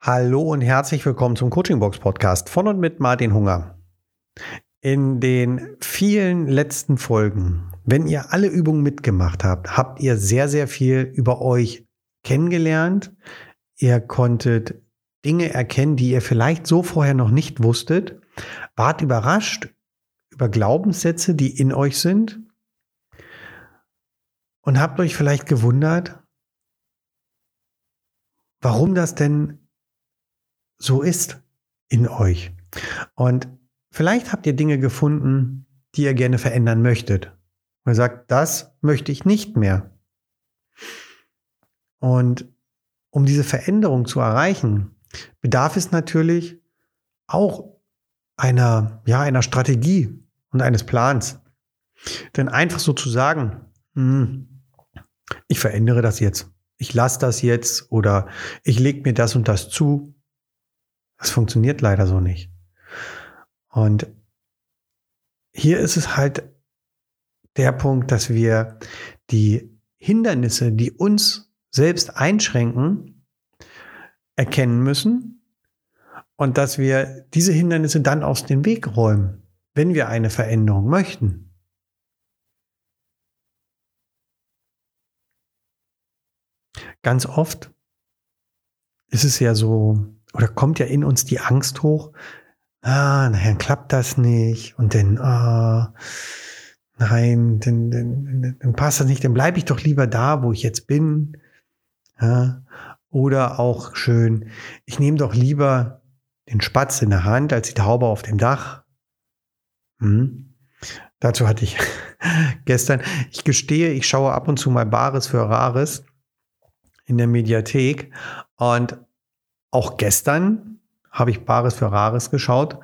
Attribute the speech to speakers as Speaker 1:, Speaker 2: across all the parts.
Speaker 1: Hallo und herzlich willkommen zum Coaching Box Podcast von und mit Martin Hunger. In den vielen letzten Folgen, wenn ihr alle Übungen mitgemacht habt, habt ihr sehr, sehr viel über euch kennengelernt. Ihr konntet Dinge erkennen, die ihr vielleicht so vorher noch nicht wusstet. Wart überrascht über Glaubenssätze, die in euch sind. Und habt euch vielleicht gewundert, warum das denn so ist in euch. Und vielleicht habt ihr Dinge gefunden, die ihr gerne verändern möchtet. Und ihr sagt, das möchte ich nicht mehr. Und um diese Veränderung zu erreichen, bedarf es natürlich auch einer, ja, einer Strategie und eines Plans. Denn einfach so zu sagen, hm, ich verändere das jetzt, ich lasse das jetzt oder ich lege mir das und das zu, das funktioniert leider so nicht. Und hier ist es halt der Punkt, dass wir die Hindernisse, die uns selbst einschränken, erkennen müssen und dass wir diese Hindernisse dann aus dem Weg räumen, wenn wir eine Veränderung möchten. Ganz oft ist es ja so, oder kommt ja in uns die Angst hoch, ah, nachher klappt das nicht und dann, ah, nein, dann, dann, dann passt das nicht, dann bleibe ich doch lieber da, wo ich jetzt bin. Ja. Oder auch schön, ich nehme doch lieber den Spatz in der Hand als die Taube auf dem Dach. Hm. Dazu hatte ich gestern, ich gestehe, ich schaue ab und zu mal Bares für Rares in der Mediathek und auch gestern habe ich Bares für Rares geschaut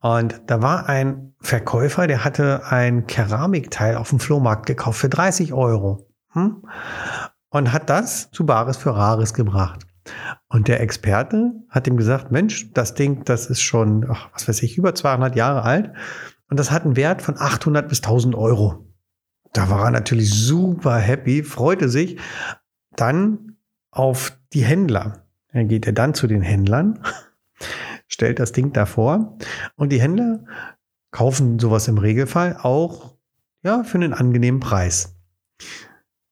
Speaker 1: und da war ein Verkäufer, der hatte ein Keramikteil auf dem Flohmarkt gekauft für 30 Euro hm? und hat das zu Bares für Rares gebracht. Und der Experte hat ihm gesagt, Mensch, das Ding, das ist schon, ach, was weiß ich, über 200 Jahre alt und das hat einen Wert von 800 bis 1000 Euro. Da war er natürlich super happy, freute sich dann auf die Händler. Dann geht er dann zu den Händlern, stellt das Ding davor und die Händler kaufen sowas im Regelfall auch ja, für einen angenehmen Preis.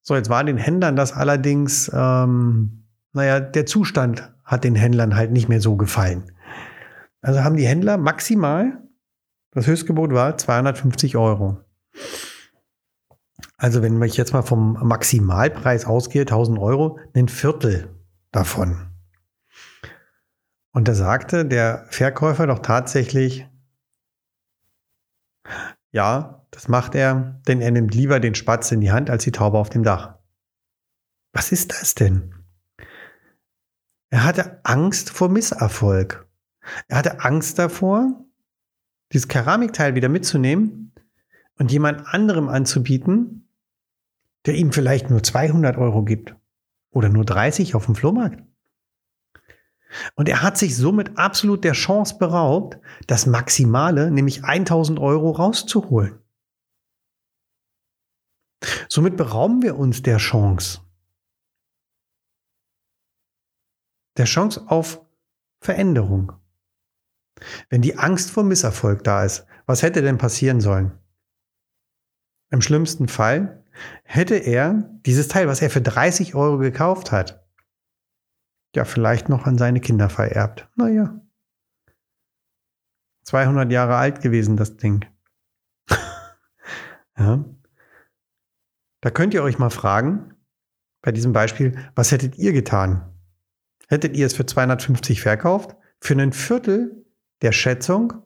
Speaker 1: So, jetzt war den Händlern das allerdings, ähm, naja, der Zustand hat den Händlern halt nicht mehr so gefallen. Also haben die Händler maximal, das Höchstgebot war 250 Euro. Also wenn ich jetzt mal vom Maximalpreis ausgehe, 1000 Euro, ein Viertel davon. Und da sagte der Verkäufer doch tatsächlich, ja, das macht er, denn er nimmt lieber den Spatz in die Hand als die Taube auf dem Dach. Was ist das denn? Er hatte Angst vor Misserfolg. Er hatte Angst davor, dieses Keramikteil wieder mitzunehmen und jemand anderem anzubieten, der ihm vielleicht nur 200 Euro gibt oder nur 30 auf dem Flohmarkt. Und er hat sich somit absolut der Chance beraubt, das Maximale, nämlich 1000 Euro rauszuholen. Somit berauben wir uns der Chance. Der Chance auf Veränderung. Wenn die Angst vor Misserfolg da ist, was hätte denn passieren sollen? Im schlimmsten Fall hätte er dieses Teil, was er für 30 Euro gekauft hat, ja vielleicht noch an seine Kinder vererbt. Naja. 200 Jahre alt gewesen, das Ding. ja. Da könnt ihr euch mal fragen, bei diesem Beispiel, was hättet ihr getan? Hättet ihr es für 250 verkauft? Für einen Viertel der Schätzung?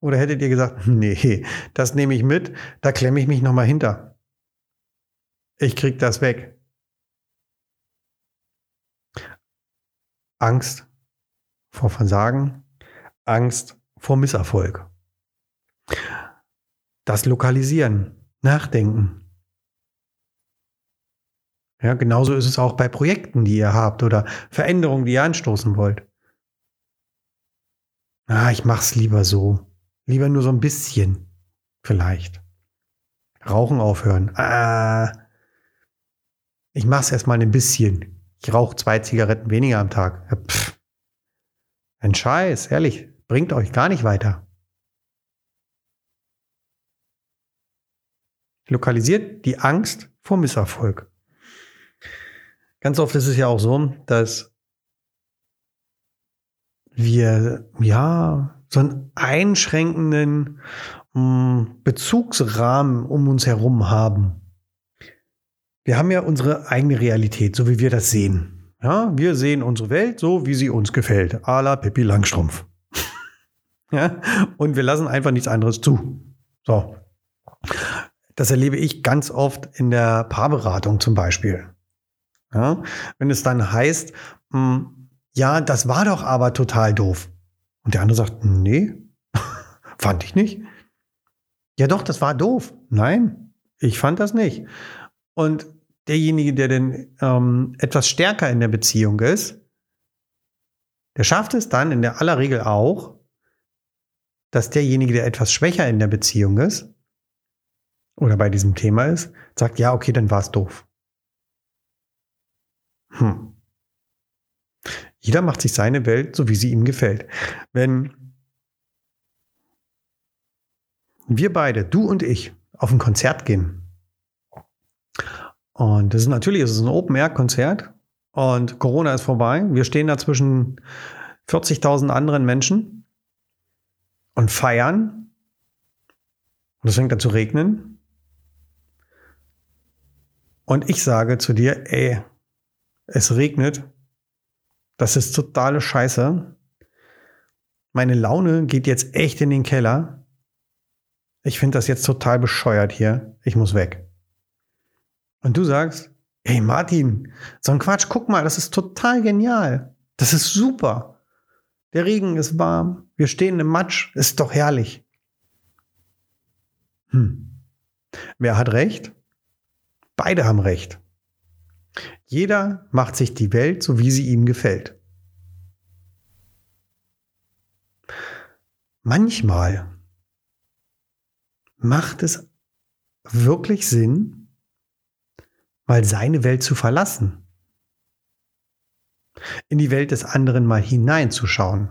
Speaker 1: Oder hättet ihr gesagt, nee, das nehme ich mit, da klemme ich mich nochmal hinter. Ich krieg das weg. Angst vor Versagen, Angst vor Misserfolg. Das Lokalisieren, Nachdenken. Ja, genauso ist es auch bei Projekten, die ihr habt oder Veränderungen, die ihr anstoßen wollt. Ah, ich mach's lieber so. Lieber nur so ein bisschen. Vielleicht. Rauchen aufhören. Ah, ich mach's erstmal ein bisschen. Ich rauche zwei Zigaretten weniger am Tag. Pff, Ein Scheiß, ehrlich, bringt euch gar nicht weiter. Lokalisiert die Angst vor Misserfolg. Ganz oft ist es ja auch so, dass wir ja so einen einschränkenden hm, Bezugsrahmen um uns herum haben. Wir haben ja unsere eigene Realität, so wie wir das sehen. Ja, wir sehen unsere Welt so, wie sie uns gefällt. A la Pippi Langstrumpf. ja, und wir lassen einfach nichts anderes zu. So. Das erlebe ich ganz oft in der Paarberatung zum Beispiel. Ja, wenn es dann heißt, mh, hm, ja, das war doch aber total doof. Und der andere sagt, nee, fand ich nicht. Ja doch, das war doof. Nein, ich fand das nicht. Und derjenige, der denn ähm, etwas stärker in der Beziehung ist, der schafft es dann in der aller Regel auch, dass derjenige, der etwas schwächer in der Beziehung ist oder bei diesem Thema ist, sagt, ja, okay, dann war es doof. Hm. Jeder macht sich seine Welt, so wie sie ihm gefällt. Wenn wir beide, du und ich, auf ein Konzert gehen, und das ist natürlich, es ist ein Open-Air-Konzert und Corona ist vorbei. Wir stehen da zwischen 40.000 anderen Menschen und feiern. Und es fängt an zu regnen. Und ich sage zu dir, ey, es regnet, das ist totale Scheiße. Meine Laune geht jetzt echt in den Keller. Ich finde das jetzt total bescheuert hier. Ich muss weg. Und du sagst, hey Martin, so ein Quatsch, guck mal, das ist total genial. Das ist super. Der Regen ist warm, wir stehen im Matsch, ist doch herrlich. Hm. Wer hat recht? Beide haben recht. Jeder macht sich die Welt so, wie sie ihm gefällt. Manchmal macht es wirklich Sinn, mal seine Welt zu verlassen, in die Welt des anderen mal hineinzuschauen,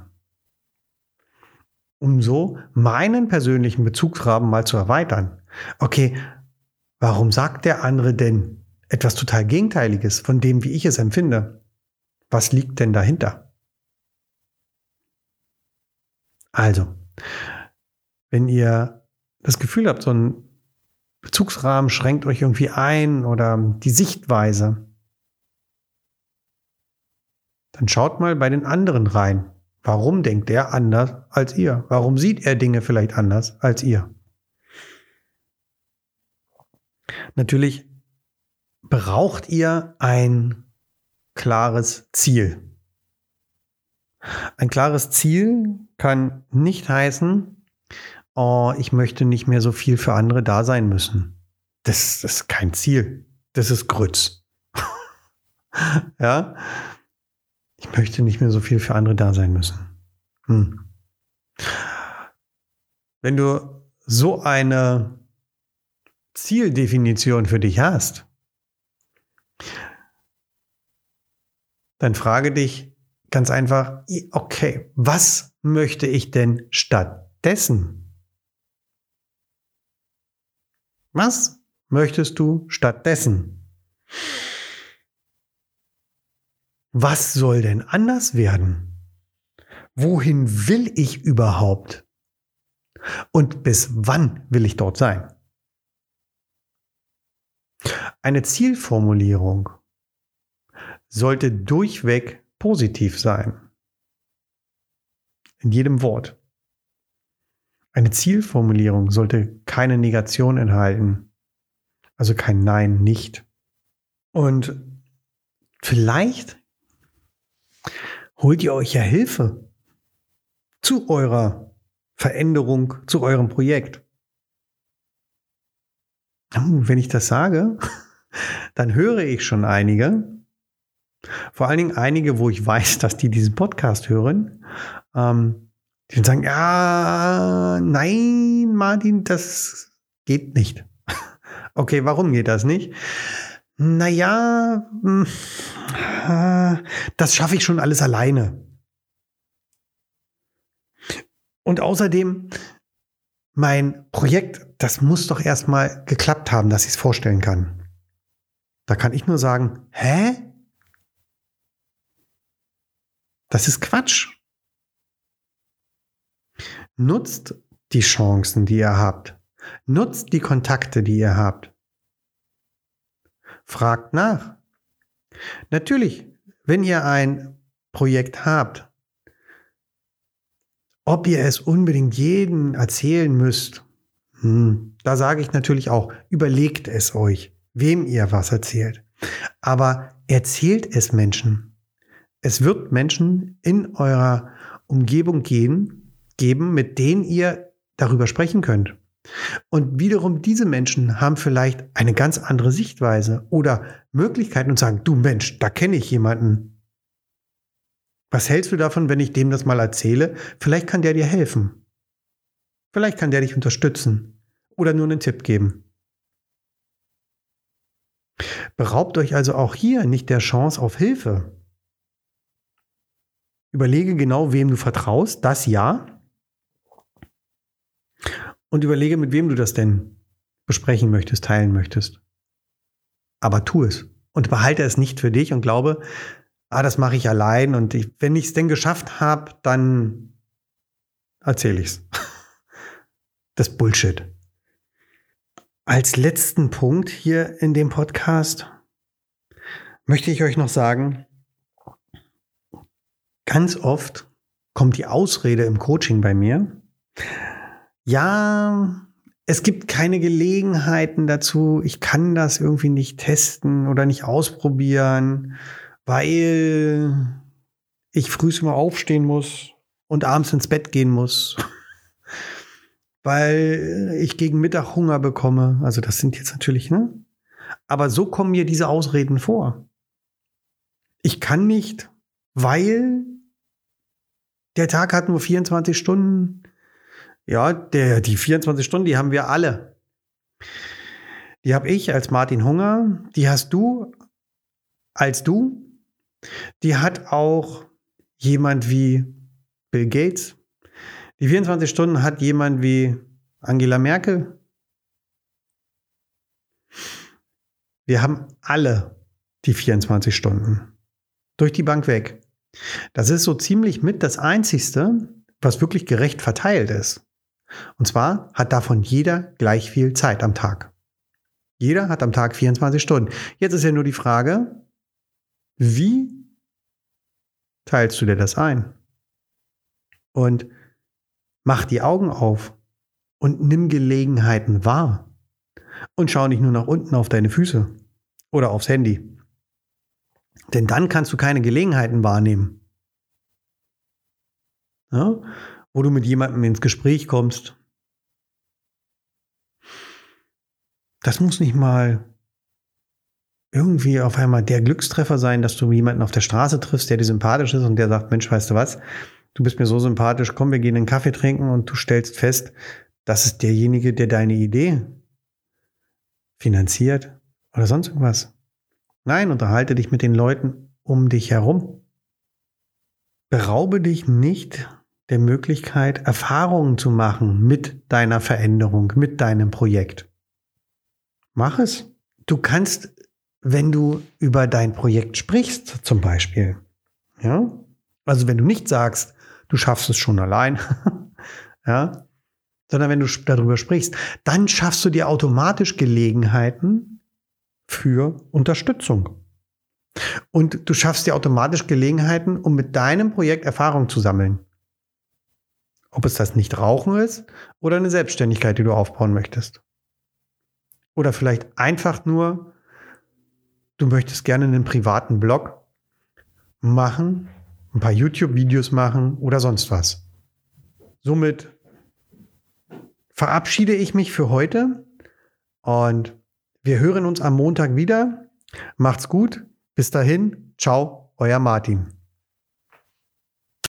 Speaker 1: um so meinen persönlichen Bezugsrahmen mal zu erweitern. Okay, warum sagt der andere denn etwas total Gegenteiliges von dem, wie ich es empfinde. Was liegt denn dahinter? Also, wenn ihr das Gefühl habt, so ein Bezugsrahmen schränkt euch irgendwie ein oder die Sichtweise, dann schaut mal bei den anderen rein. Warum denkt er anders als ihr? Warum sieht er Dinge vielleicht anders als ihr? Natürlich braucht ihr ein klares Ziel. Ein klares Ziel kann nicht heißen, oh, ich möchte nicht mehr so viel für andere da sein müssen. Das, das ist kein Ziel. Das ist Grütz. ja? Ich möchte nicht mehr so viel für andere da sein müssen. Hm. Wenn du so eine Zieldefinition für dich hast, dann frage dich ganz einfach, okay, was möchte ich denn stattdessen? Was möchtest du stattdessen? Was soll denn anders werden? Wohin will ich überhaupt? Und bis wann will ich dort sein? Eine Zielformulierung sollte durchweg positiv sein. In jedem Wort. Eine Zielformulierung sollte keine Negation enthalten. Also kein Nein, nicht. Und vielleicht holt ihr euch ja Hilfe zu eurer Veränderung, zu eurem Projekt. Wenn ich das sage, dann höre ich schon einige, vor allen Dingen einige, wo ich weiß, dass die diesen Podcast hören, ähm, die dann sagen, ja, nein, Martin, das geht nicht. okay, warum geht das nicht? Naja, hm, das schaffe ich schon alles alleine. Und außerdem, mein Projekt, das muss doch erstmal geklappt haben, dass ich es vorstellen kann. Da kann ich nur sagen, hä? Das ist Quatsch. Nutzt die Chancen, die ihr habt. Nutzt die Kontakte, die ihr habt. Fragt nach. Natürlich, wenn ihr ein Projekt habt, ob ihr es unbedingt jedem erzählen müsst, hm, da sage ich natürlich auch, überlegt es euch, wem ihr was erzählt. Aber erzählt es Menschen. Es wird Menschen in eurer Umgebung gehen, geben, mit denen ihr darüber sprechen könnt. Und wiederum diese Menschen haben vielleicht eine ganz andere Sichtweise oder Möglichkeiten und sagen, du Mensch, da kenne ich jemanden. Was hältst du davon, wenn ich dem das mal erzähle? Vielleicht kann der dir helfen. Vielleicht kann der dich unterstützen oder nur einen Tipp geben. Beraubt euch also auch hier nicht der Chance auf Hilfe. Überlege genau, wem du vertraust, das ja und überlege, mit wem du das denn besprechen möchtest, teilen möchtest. Aber tu es und behalte es nicht für dich und glaube, ah, das mache ich allein und ich, wenn ich es denn geschafft habe, dann erzähle ich es. Das Bullshit. Als letzten Punkt hier in dem Podcast möchte ich euch noch sagen, ganz oft kommt die Ausrede im Coaching bei mir, ja, es gibt keine Gelegenheiten dazu. Ich kann das irgendwie nicht testen oder nicht ausprobieren, weil ich frühs immer aufstehen muss und abends ins Bett gehen muss. weil ich gegen Mittag Hunger bekomme. Also das sind jetzt natürlich, ne? Aber so kommen mir diese Ausreden vor. Ich kann nicht, weil der Tag hat nur 24 Stunden. Ja, der, die 24 Stunden, die haben wir alle. Die habe ich als Martin Hunger, die hast du als du. Die hat auch jemand wie Bill Gates. Die 24 Stunden hat jemand wie Angela Merkel. Wir haben alle die 24 Stunden. Durch die Bank weg. Das ist so ziemlich mit das Einzigste, was wirklich gerecht verteilt ist. Und zwar hat davon jeder gleich viel Zeit am Tag. Jeder hat am Tag 24 Stunden. Jetzt ist ja nur die Frage, wie teilst du dir das ein? Und mach die Augen auf und nimm Gelegenheiten wahr. Und schau nicht nur nach unten auf deine Füße oder aufs Handy. Denn dann kannst du keine Gelegenheiten wahrnehmen. Ja? Wo du mit jemandem ins Gespräch kommst. Das muss nicht mal irgendwie auf einmal der Glückstreffer sein, dass du jemanden auf der Straße triffst, der dir sympathisch ist und der sagt, Mensch, weißt du was, du bist mir so sympathisch, komm, wir gehen einen Kaffee trinken und du stellst fest, das ist derjenige, der deine Idee finanziert oder sonst irgendwas. Nein, unterhalte dich mit den Leuten um dich herum. Beraube dich nicht der Möglichkeit, Erfahrungen zu machen mit deiner Veränderung, mit deinem Projekt. Mach es. Du kannst, wenn du über dein Projekt sprichst, zum Beispiel, ja, also wenn du nicht sagst, du schaffst es schon allein, ja, sondern wenn du darüber sprichst, dann schaffst du dir automatisch Gelegenheiten für Unterstützung. Und du schaffst dir automatisch Gelegenheiten, um mit deinem Projekt Erfahrung zu sammeln. Ob es das Nicht-Rauchen ist oder eine Selbstständigkeit, die du aufbauen möchtest. Oder vielleicht einfach nur, du möchtest gerne einen privaten Blog machen, ein paar YouTube-Videos machen oder sonst was. Somit verabschiede ich mich für heute und wir hören uns am Montag wieder. Macht's gut. Bis dahin. Ciao, euer Martin.